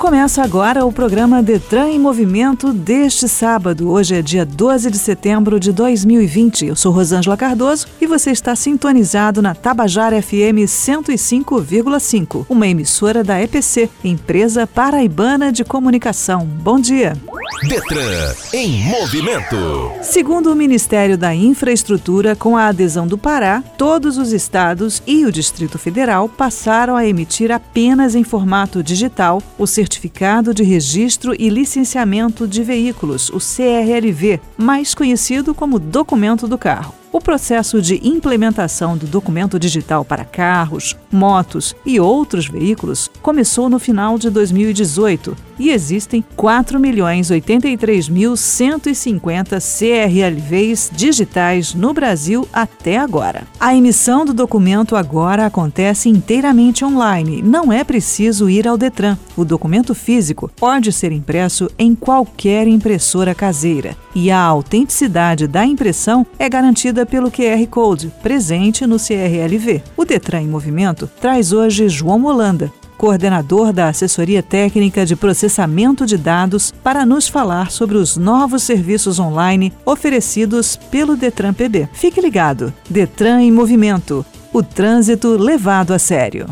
Começa agora o programa Detran em Movimento deste sábado. Hoje é dia 12 de setembro de 2020. Eu sou Rosângela Cardoso e você está sintonizado na Tabajara FM 105,5, uma emissora da EPC, Empresa Paraibana de Comunicação. Bom dia. Detran em movimento. Segundo o Ministério da Infraestrutura, com a adesão do Pará, todos os estados e o Distrito Federal passaram a emitir apenas em formato digital o Certificado de Registro e Licenciamento de Veículos, o CRLV, mais conhecido como Documento do Carro. O processo de implementação do documento digital para carros, motos e outros veículos começou no final de 2018 e existem 4.083.150 CRLVs digitais no Brasil até agora. A emissão do documento agora acontece inteiramente online, não é preciso ir ao Detran. O documento físico pode ser impresso em qualquer impressora caseira e a autenticidade da impressão é garantida pelo QR Code presente no CRLV. O Detran em Movimento traz hoje João Holanda, coordenador da Assessoria Técnica de Processamento de Dados, para nos falar sobre os novos serviços online oferecidos pelo Detran PB. Fique ligado. Detran em Movimento. O trânsito levado a sério.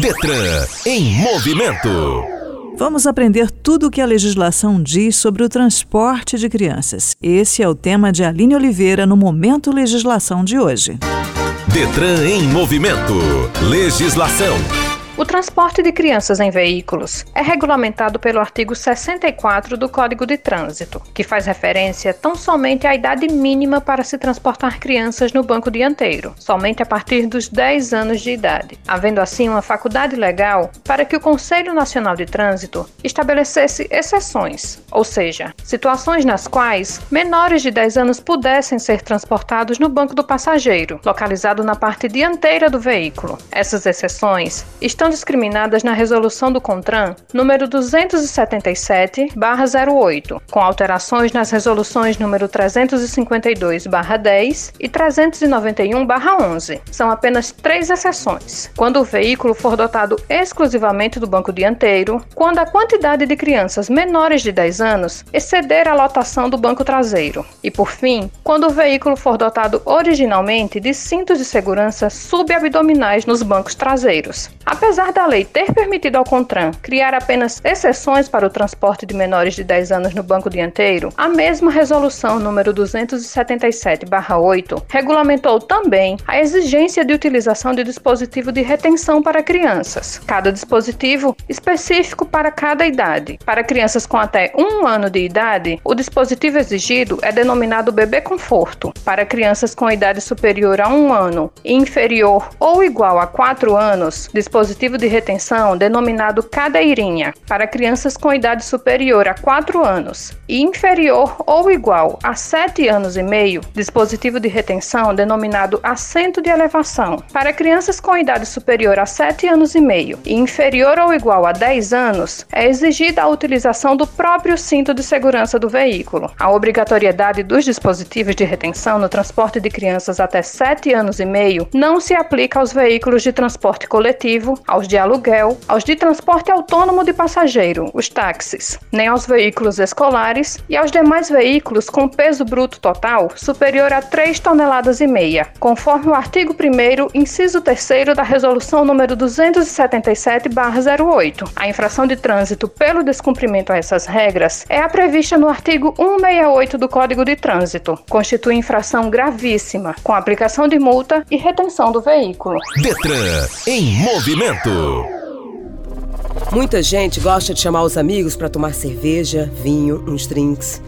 Detran em movimento. Vamos aprender tudo o que a legislação diz sobre o transporte de crianças. Esse é o tema de Aline Oliveira no Momento Legislação de hoje. Detran em movimento. Legislação. O transporte de crianças em veículos é regulamentado pelo artigo 64 do Código de Trânsito, que faz referência tão somente à idade mínima para se transportar crianças no banco dianteiro, somente a partir dos 10 anos de idade, havendo assim uma faculdade legal para que o Conselho Nacional de Trânsito estabelecesse exceções, ou seja, situações nas quais menores de 10 anos pudessem ser transportados no banco do passageiro, localizado na parte dianteira do veículo. Essas exceções estão estão discriminadas na resolução do CONTRAN número 277/08, com alterações nas resoluções número 352/10 e 391/11. São apenas três exceções: quando o veículo for dotado exclusivamente do banco dianteiro, quando a quantidade de crianças menores de 10 anos exceder a lotação do banco traseiro, e por fim, quando o veículo for dotado originalmente de cintos de segurança subabdominais nos bancos traseiros. Apesar Apesar da lei ter permitido ao CONTRAN criar apenas exceções para o transporte de menores de 10 anos no banco dianteiro, a mesma resolução número 277/8 regulamentou também a exigência de utilização de dispositivo de retenção para crianças, cada dispositivo específico para cada idade. Para crianças com até um ano de idade, o dispositivo exigido é denominado bebê conforto. Para crianças com idade superior a um ano e inferior ou igual a 4 anos, dispositivo dispositivo de retenção denominado cadeirinha para crianças com idade superior a 4 anos e inferior ou igual a 7 anos e meio, dispositivo de retenção denominado assento de elevação. Para crianças com idade superior a 7 anos e meio e inferior ou igual a 10 anos, é exigida a utilização do próprio cinto de segurança do veículo. A obrigatoriedade dos dispositivos de retenção no transporte de crianças até 7 anos e meio não se aplica aos veículos de transporte coletivo, aos de aluguel, aos de transporte autônomo de passageiro, os táxis, nem aos veículos escolares e aos demais veículos com peso bruto total superior a 3 toneladas e meia, conforme o artigo 1 inciso 3 da resolução número 277/08. A infração de trânsito pelo descumprimento a essas regras é a prevista no artigo 168 do Código de Trânsito. Constitui infração gravíssima, com aplicação de multa e retenção do veículo. Detran em movimento. Muita gente gosta de chamar os amigos para tomar cerveja, vinho, uns drinks.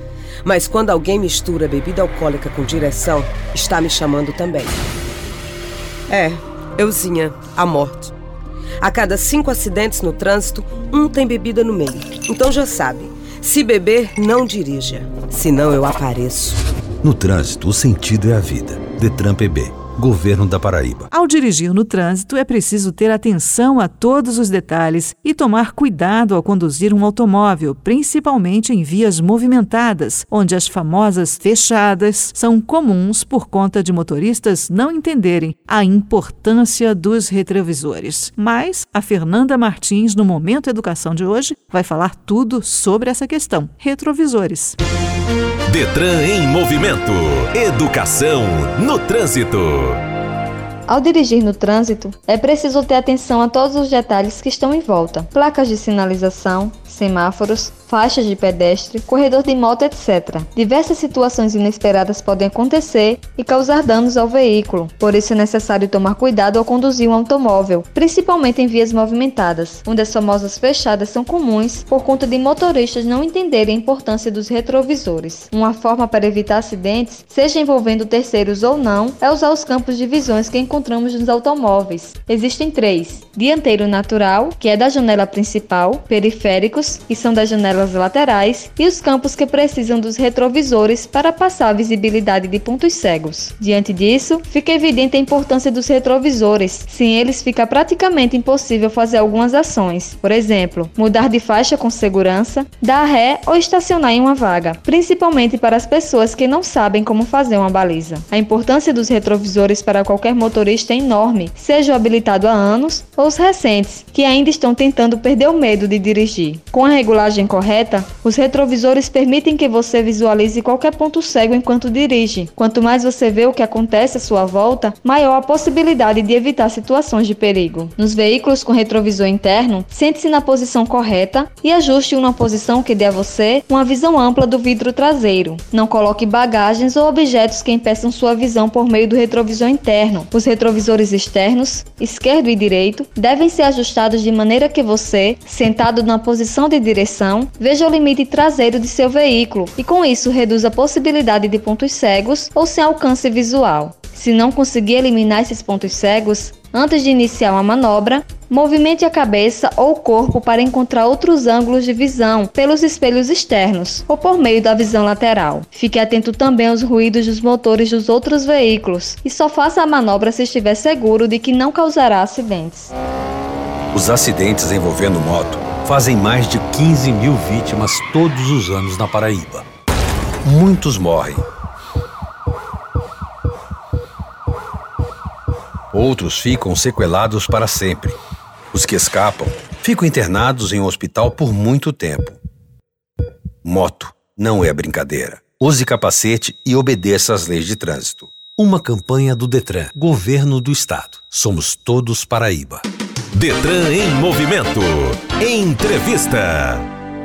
Mas quando alguém mistura bebida alcoólica com direção, está me chamando também. É, euzinha, a morte. A cada cinco acidentes no trânsito, um tem bebida no meio. Então já sabe, se beber, não dirija. Senão eu apareço. No trânsito, o sentido é a vida. Detran PB Governo da Paraíba. Ao dirigir no trânsito, é preciso ter atenção a todos os detalhes e tomar cuidado ao conduzir um automóvel, principalmente em vias movimentadas, onde as famosas fechadas são comuns por conta de motoristas não entenderem a importância dos retrovisores. Mas a Fernanda Martins, no Momento Educação de hoje, vai falar tudo sobre essa questão: retrovisores. Detran em movimento. Educação no trânsito. Ao dirigir no trânsito, é preciso ter atenção a todos os detalhes que estão em volta: placas de sinalização, semáforos, faixas de pedestre, corredor de moto, etc. Diversas situações inesperadas podem acontecer e causar danos ao veículo, por isso é necessário tomar cuidado ao conduzir um automóvel, principalmente em vias movimentadas, onde as famosas fechadas são comuns por conta de motoristas não entenderem a importância dos retrovisores. Uma forma para evitar acidentes, seja envolvendo terceiros ou não, é usar os campos de visões que encontramos nos automóveis. Existem três: dianteiro natural, que é da janela principal, periféricos, que são das janelas janelas laterais e os campos que precisam dos retrovisores para passar a visibilidade de pontos cegos. Diante disso, fica evidente a importância dos retrovisores. Sem eles, fica praticamente impossível fazer algumas ações, por exemplo, mudar de faixa com segurança, dar ré ou estacionar em uma vaga, principalmente para as pessoas que não sabem como fazer uma baliza. A importância dos retrovisores para qualquer motorista é enorme, seja o habilitado há anos ou os recentes, que ainda estão tentando perder o medo de dirigir. Com a regulagem correta, correta, os retrovisores permitem que você visualize qualquer ponto cego enquanto dirige. Quanto mais você vê o que acontece à sua volta, maior a possibilidade de evitar situações de perigo. Nos veículos com retrovisor interno, sente-se na posição correta e ajuste uma posição que dê a você uma visão ampla do vidro traseiro. Não coloque bagagens ou objetos que impeçam sua visão por meio do retrovisor interno. Os retrovisores externos, esquerdo e direito, devem ser ajustados de maneira que você, sentado na posição de direção, veja o limite traseiro de seu veículo e com isso reduz a possibilidade de pontos cegos ou sem alcance visual. Se não conseguir eliminar esses pontos cegos, antes de iniciar uma manobra, movimente a cabeça ou o corpo para encontrar outros ângulos de visão pelos espelhos externos ou por meio da visão lateral. Fique atento também aos ruídos dos motores dos outros veículos e só faça a manobra se estiver seguro de que não causará acidentes. Os acidentes envolvendo moto fazem mais de 15 mil vítimas todos os anos na Paraíba. Muitos morrem. Outros ficam sequelados para sempre. Os que escapam ficam internados em um hospital por muito tempo. Moto não é brincadeira. Use capacete e obedeça às leis de trânsito. Uma campanha do Detran, Governo do Estado. Somos todos Paraíba. Detran em movimento. Entrevista.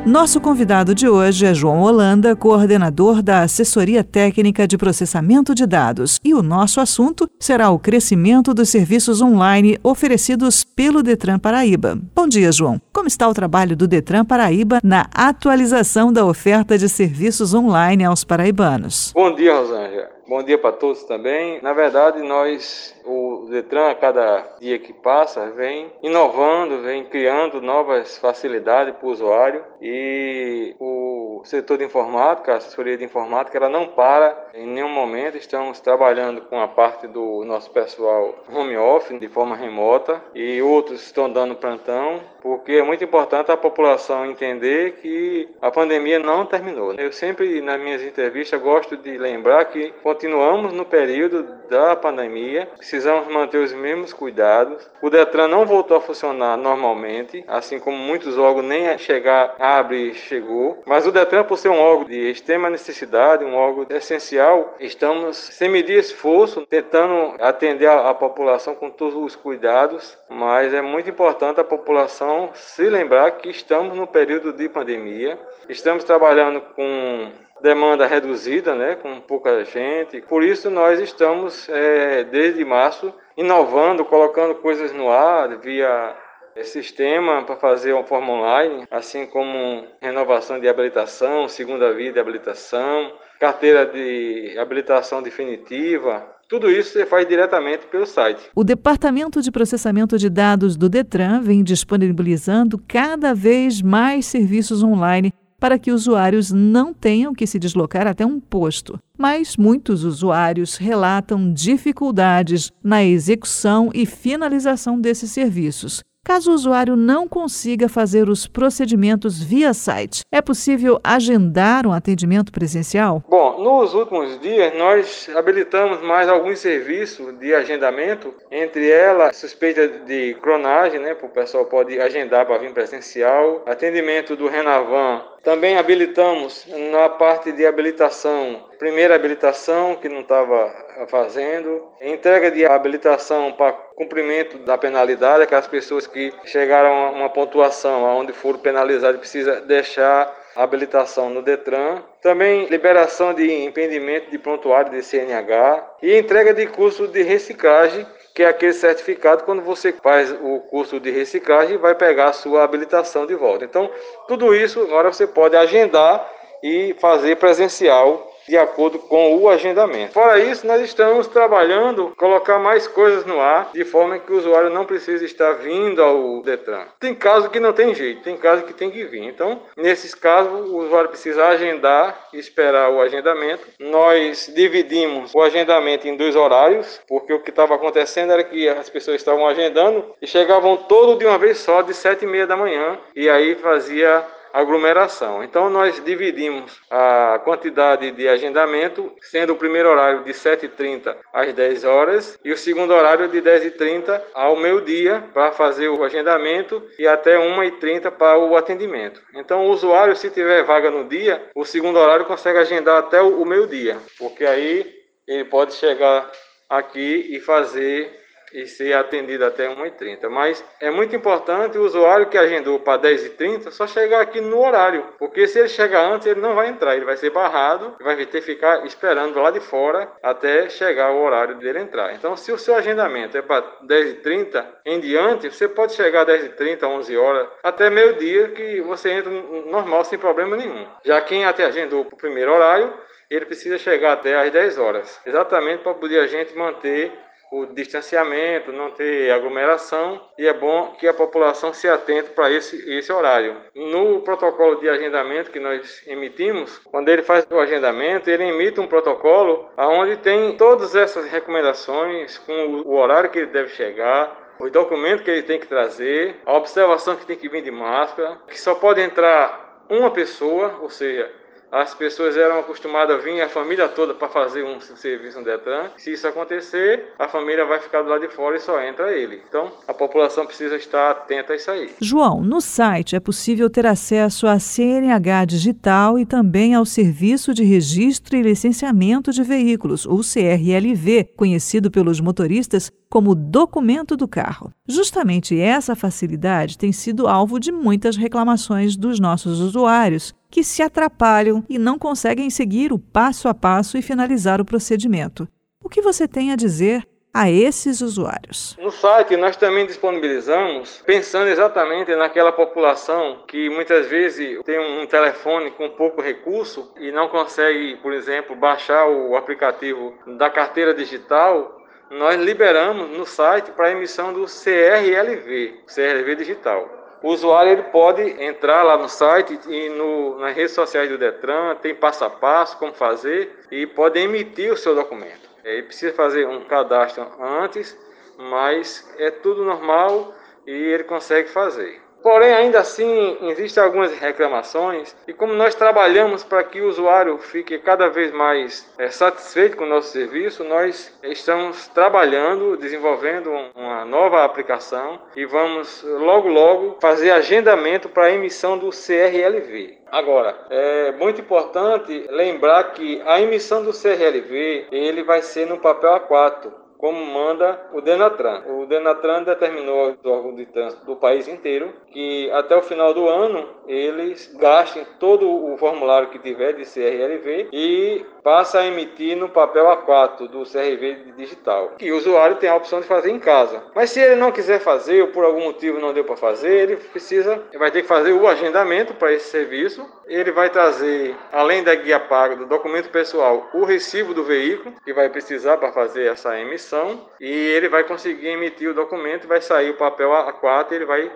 Nosso convidado de hoje é João Holanda, coordenador da Assessoria Técnica de Processamento de Dados, e o nosso assunto será o crescimento dos serviços online oferecidos pelo Detran Paraíba. Bom dia, João. Como está o trabalho do Detran Paraíba na atualização da oferta de serviços online aos paraibanos? Bom dia, Rosângela. Bom dia para todos também. Na verdade, nós, o Detran, a cada dia que passa, vem inovando, vem criando novas facilidades para o usuário. E o setor de informática, a assessoria de informática, ela não para em nenhum momento. Estamos trabalhando com a parte do nosso pessoal home office de forma remota e outros estão dando plantão, porque é muito importante a população entender que a pandemia não terminou. Eu sempre, nas minhas entrevistas, gosto de lembrar que continuamos no período da pandemia, precisamos manter os mesmos cuidados. O Detran não voltou a funcionar normalmente, assim como muitos órgãos nem chegar abre chegou, mas o Detran por ser um órgão de extrema necessidade, um órgão essencial, estamos sem medir esforço tentando atender a, a população com todos os cuidados, mas é muito importante a população se lembrar que estamos no período de pandemia, estamos trabalhando com demanda reduzida, né, com pouca gente. Por isso nós estamos é, desde março inovando, colocando coisas no ar via sistema para fazer uma forma online, assim como renovação de habilitação, segunda via de habilitação, carteira de habilitação definitiva, tudo isso você faz diretamente pelo site. O Departamento de Processamento de Dados do Detran vem disponibilizando cada vez mais serviços online para que usuários não tenham que se deslocar até um posto. Mas muitos usuários relatam dificuldades na execução e finalização desses serviços. Caso o usuário não consiga fazer os procedimentos via site, é possível agendar um atendimento presencial? Bom, nos últimos dias nós habilitamos mais alguns serviços de agendamento, entre elas suspeita de cronagem, né, o pessoal pode agendar para vir presencial, atendimento do Renavan também habilitamos na parte de habilitação, primeira habilitação que não estava fazendo, entrega de habilitação para cumprimento da penalidade, aquelas pessoas que chegaram a uma pontuação onde foram penalizadas precisa deixar habilitação no Detran, também liberação de impedimento de prontuário de CNH e entrega de curso de reciclagem que é aquele certificado quando você faz o curso de reciclagem e vai pegar a sua habilitação de volta. Então, tudo isso agora você pode agendar e fazer presencial de acordo com o agendamento. Fora isso, nós estamos trabalhando colocar mais coisas no ar, de forma que o usuário não precisa estar vindo ao Detran. Tem casos que não tem jeito, tem casos que tem que vir. Então, nesses casos, o usuário precisa agendar e esperar o agendamento. Nós dividimos o agendamento em dois horários, porque o que estava acontecendo era que as pessoas estavam agendando e chegavam todo de uma vez só, de sete e meia da manhã, e aí fazia aglomeração. Então nós dividimos a quantidade de agendamento, sendo o primeiro horário de 7h30 às 10 horas e o segundo horário de 10h30 ao meio-dia para fazer o agendamento e até 1h30 para o atendimento. Então o usuário, se tiver vaga no dia, o segundo horário consegue agendar até o meio-dia, porque aí ele pode chegar aqui e fazer e ser atendido até 1h30. Mas é muito importante o usuário que agendou para 10h30 só chegar aqui no horário, porque se ele chegar antes, ele não vai entrar, ele vai ser barrado e vai ter que ficar esperando lá de fora até chegar o horário dele entrar. Então, se o seu agendamento é para 10h30 em diante, você pode chegar a 10h30, 11 horas, até meio-dia que você entra normal, sem problema nenhum. Já quem até agendou para o primeiro horário, ele precisa chegar até às 10 horas, exatamente para poder a gente manter o distanciamento, não ter aglomeração e é bom que a população se atente para esse, esse horário. No protocolo de agendamento que nós emitimos, quando ele faz o agendamento, ele emite um protocolo onde tem todas essas recomendações com o horário que ele deve chegar, os documentos que ele tem que trazer, a observação que tem que vir de máscara, que só pode entrar uma pessoa, ou seja, as pessoas eram acostumadas a vir a família toda para fazer um serviço no Detran. Se isso acontecer, a família vai ficar do lado de fora e só entra ele. Então, a população precisa estar atenta a isso aí. João, no site é possível ter acesso à CNH digital e também ao Serviço de Registro e Licenciamento de Veículos, o CRLV, conhecido pelos motoristas como documento do carro. Justamente essa facilidade tem sido alvo de muitas reclamações dos nossos usuários, que se atrapalham e não conseguem seguir o passo a passo e finalizar o procedimento. O que você tem a dizer a esses usuários. No site nós também disponibilizamos, pensando exatamente naquela população que muitas vezes tem um telefone com pouco recurso e não consegue, por exemplo, baixar o aplicativo da carteira digital nós liberamos no site para emissão do CRLV, CRLV digital. O usuário ele pode entrar lá no site e no, nas redes sociais do Detran, tem passo a passo como fazer e pode emitir o seu documento. Ele precisa fazer um cadastro antes, mas é tudo normal e ele consegue fazer. Porém, ainda assim, existem algumas reclamações e como nós trabalhamos para que o usuário fique cada vez mais é, satisfeito com o nosso serviço, nós estamos trabalhando, desenvolvendo uma nova aplicação e vamos logo logo fazer agendamento para a emissão do CRLV. Agora, é muito importante lembrar que a emissão do CRLV ele vai ser no papel A4 como manda o Denatran. O Denatran determinou do órgão de trânsito do país inteiro que até o final do ano eles gastem todo o formulário que tiver de CRLV e passa a emitir no papel A4 do CRV digital. E o usuário tem a opção de fazer em casa. Mas se ele não quiser fazer ou por algum motivo não deu para fazer, ele precisa, vai ter que fazer o agendamento para esse serviço. Ele vai trazer, além da guia paga do documento pessoal, o recibo do veículo que vai precisar para fazer essa emissão e ele vai conseguir emitir o documento, vai sair o papel A4 e ele vai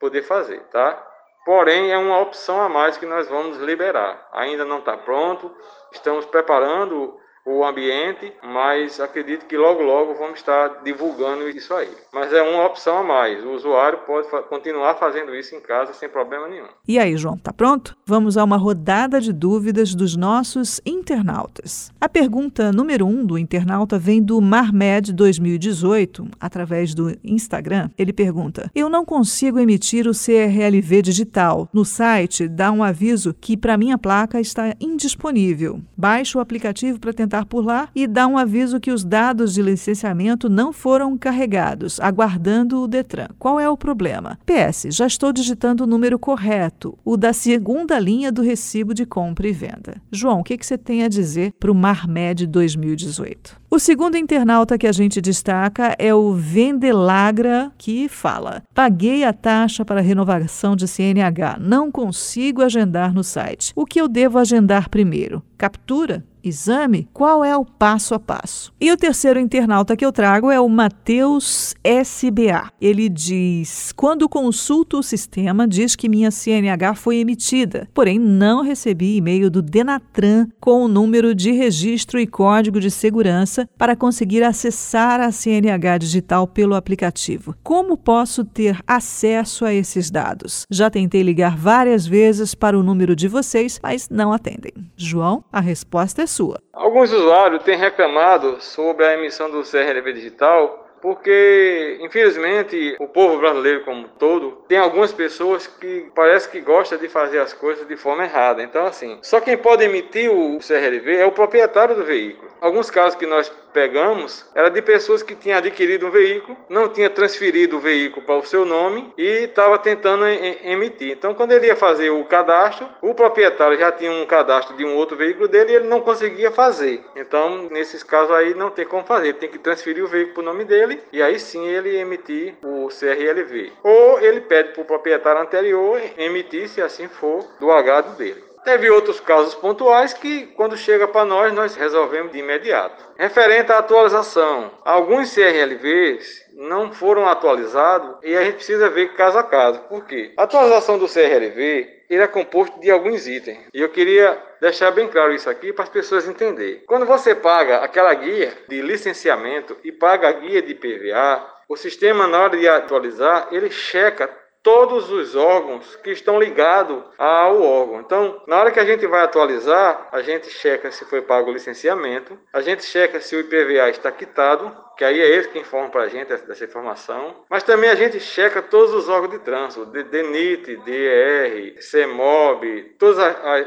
poder fazer, tá? Porém, é uma opção a mais que nós vamos liberar. Ainda não está pronto, estamos preparando o ambiente, mas acredito que logo logo vamos estar divulgando isso aí. Mas é uma opção a mais. O usuário pode fa continuar fazendo isso em casa sem problema nenhum. E aí, João, tá pronto? Vamos a uma rodada de dúvidas dos nossos internautas. A pergunta número um do internauta vem do Marmed 2018, através do Instagram. Ele pergunta: Eu não consigo emitir o CRLV digital. No site dá um aviso que para minha placa está indisponível. Baixe o aplicativo para tentar por lá e dá um aviso que os dados de licenciamento não foram carregados, aguardando o Detran. Qual é o problema? PS, já estou digitando o número correto, o da segunda linha do recibo de compra e venda. João, o que, que você tem a dizer para o Marmed 2018? O segundo internauta que a gente destaca é o Vendelagra, que fala: Paguei a taxa para renovação de CNH, não consigo agendar no site. O que eu devo agendar primeiro? Captura? Exame, qual é o passo a passo? E o terceiro internauta que eu trago é o Matheus SBA. Ele diz: quando consulto o sistema, diz que minha CNH foi emitida, porém não recebi e-mail do Denatran com o número de registro e código de segurança para conseguir acessar a CNH digital pelo aplicativo. Como posso ter acesso a esses dados? Já tentei ligar várias vezes para o número de vocês, mas não atendem. João, a resposta é sua. Alguns usuários têm reclamado sobre a emissão do CRLV digital porque infelizmente o povo brasileiro como todo tem algumas pessoas que parece que gosta de fazer as coisas de forma errada. Então assim, só quem pode emitir o CRLV é o proprietário do veículo. Alguns casos que nós pegamos era de pessoas que tinham adquirido um veículo, não tinha transferido o veículo para o seu nome e estava tentando emitir. Então, quando ele ia fazer o cadastro, o proprietário já tinha um cadastro de um outro veículo dele e ele não conseguia fazer. Então, nesses casos aí não tem como fazer, tem que transferir o veículo para o nome dele e aí sim ele emitir o CRLV. Ou ele pede para o proprietário anterior emitir, se assim for, do agrado dele. Teve outros casos pontuais que, quando chega para nós, nós resolvemos de imediato. Referente à atualização, alguns CRLVs não foram atualizados e a gente precisa ver caso a caso. Por quê? A atualização do CRLV ele é composto de alguns itens. E eu queria deixar bem claro isso aqui para as pessoas entenderem. Quando você paga aquela guia de licenciamento e paga a guia de PVA, o sistema, na hora de atualizar, ele checa todos os órgãos que estão ligados ao órgão. Então, na hora que a gente vai atualizar, a gente checa se foi pago o licenciamento, a gente checa se o IPVA está quitado, que aí é ele que informa para a gente dessa informação, mas também a gente checa todos os órgãos de trânsito, DENIT, DER, CEMOB, todos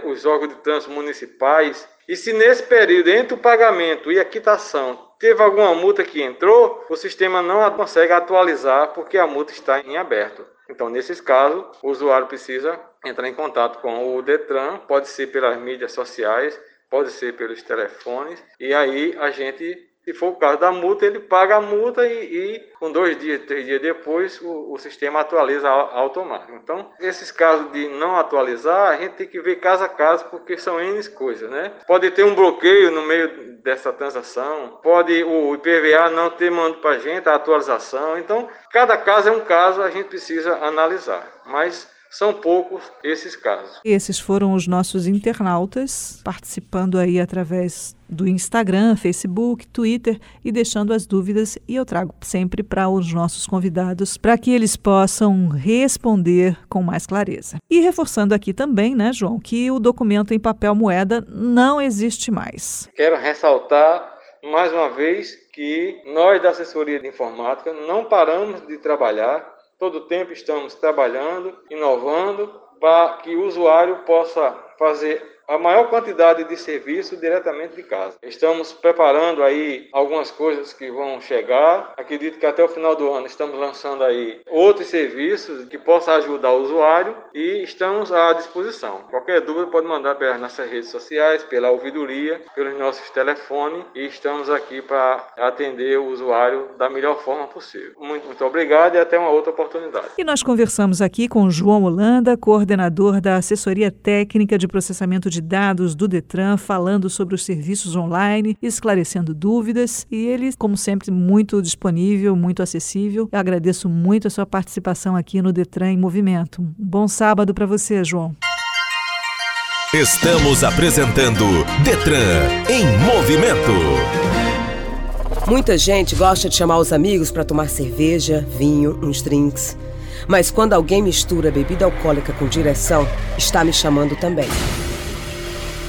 os órgãos de trânsito municipais, e se nesse período, entre o pagamento e a quitação, teve alguma multa que entrou, o sistema não consegue atualizar porque a multa está em aberto. Então, nesses casos, o usuário precisa entrar em contato com o Detran, pode ser pelas mídias sociais, pode ser pelos telefones, e aí a gente, se for o caso da multa, ele paga a multa e, e com dois dias, três dias depois, o, o, sistema atualiza automático. Então, esses casos de não atualizar, a gente tem que ver caso a caso, porque são N coisas, né? Pode ter um bloqueio no meio dessa transação, pode o IPVA não ter mandado para a gente a atualização. Então, cada caso é um caso, a gente precisa analisar. Mas são poucos esses casos. Esses foram os nossos internautas participando aí através do Instagram, Facebook, Twitter e deixando as dúvidas e eu trago sempre para os nossos convidados para que eles possam responder com mais clareza. E reforçando aqui também, né, João, que o documento em papel moeda não existe mais. Quero ressaltar mais uma vez que nós da assessoria de informática não paramos de trabalhar Todo tempo estamos trabalhando, inovando, para que o usuário possa fazer a maior quantidade de serviço diretamente de casa. Estamos preparando aí algumas coisas que vão chegar. Acredito que até o final do ano estamos lançando aí outros serviços que possam ajudar o usuário e estamos à disposição. Qualquer dúvida pode mandar pelas nossas redes sociais, pela ouvidoria, pelos nossos telefones e estamos aqui para atender o usuário da melhor forma possível. Muito, muito obrigado e até uma outra oportunidade. E nós conversamos aqui com João Holanda, coordenador da Assessoria Técnica de Processamento de dados do Detran, falando sobre os serviços online, esclarecendo dúvidas e ele, como sempre, muito disponível, muito acessível. Eu agradeço muito a sua participação aqui no Detran em Movimento. Um bom sábado para você, João. Estamos apresentando Detran em Movimento. Muita gente gosta de chamar os amigos para tomar cerveja, vinho, uns drinks. Mas quando alguém mistura bebida alcoólica com direção, está me chamando também.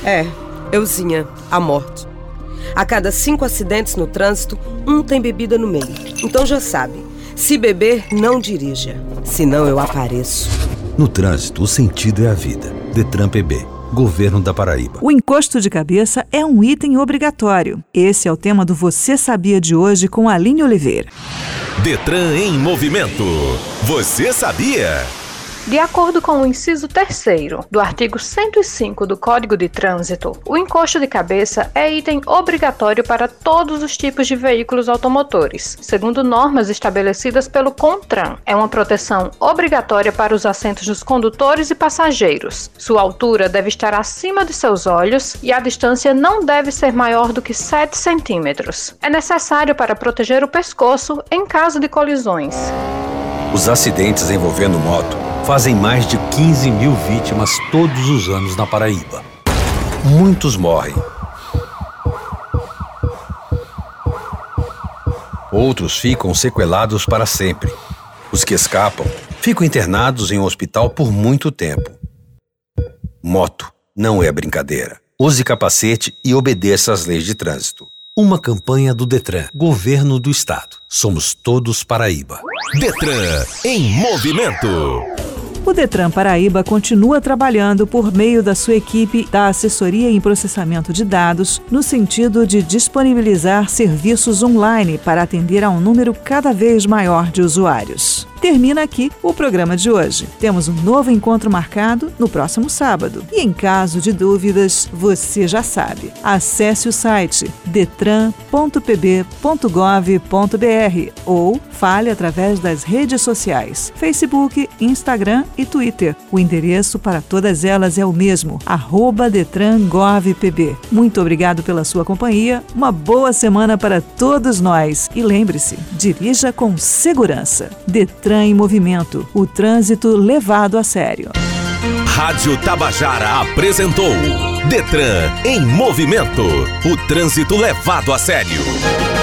É, euzinha, a morte. A cada cinco acidentes no trânsito, um tem bebida no meio. Então já sabe, se beber, não dirija. Senão eu apareço. No trânsito, o sentido é a vida. Detran PB. Governo da Paraíba. O encosto de cabeça é um item obrigatório. Esse é o tema do Você Sabia de hoje com Aline Oliveira. Detran em movimento. Você sabia? De acordo com o inciso 3 do artigo 105 do Código de Trânsito, o encosto de cabeça é item obrigatório para todos os tipos de veículos automotores, segundo normas estabelecidas pelo CONTRAN. É uma proteção obrigatória para os assentos dos condutores e passageiros. Sua altura deve estar acima de seus olhos e a distância não deve ser maior do que 7 centímetros. É necessário para proteger o pescoço em caso de colisões. Os acidentes envolvendo moto fazem mais de 15 mil vítimas todos os anos na Paraíba. Muitos morrem. Outros ficam sequelados para sempre. Os que escapam ficam internados em um hospital por muito tempo. Moto não é brincadeira. Use capacete e obedeça às leis de trânsito. Uma campanha do Detran, Governo do Estado. Somos todos Paraíba. Detran em movimento. O Detran Paraíba continua trabalhando por meio da sua equipe da assessoria em processamento de dados, no sentido de disponibilizar serviços online para atender a um número cada vez maior de usuários. Termina aqui o programa de hoje. Temos um novo encontro marcado no próximo sábado. E em caso de dúvidas, você já sabe. Acesse o site detran.pb.gov.br ou fale através das redes sociais: Facebook, Instagram e Twitter. O endereço para todas elas é o mesmo: DetranGovPB. Muito obrigado pela sua companhia. Uma boa semana para todos nós. E lembre-se, dirija com segurança. Detran em movimento. O trânsito levado a sério. Rádio Tabajara apresentou Detran em movimento. O trânsito levado a sério.